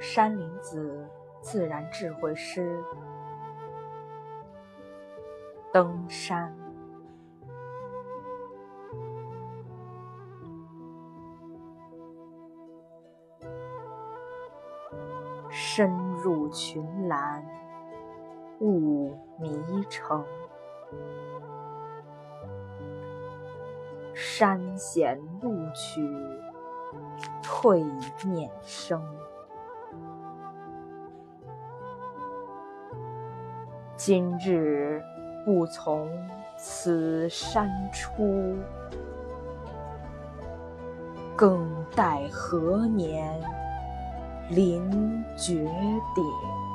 山林子自然智慧诗，登山。深入群岚，雾迷城。山险路曲，退念生。今日不从此山出，更待何年临绝顶？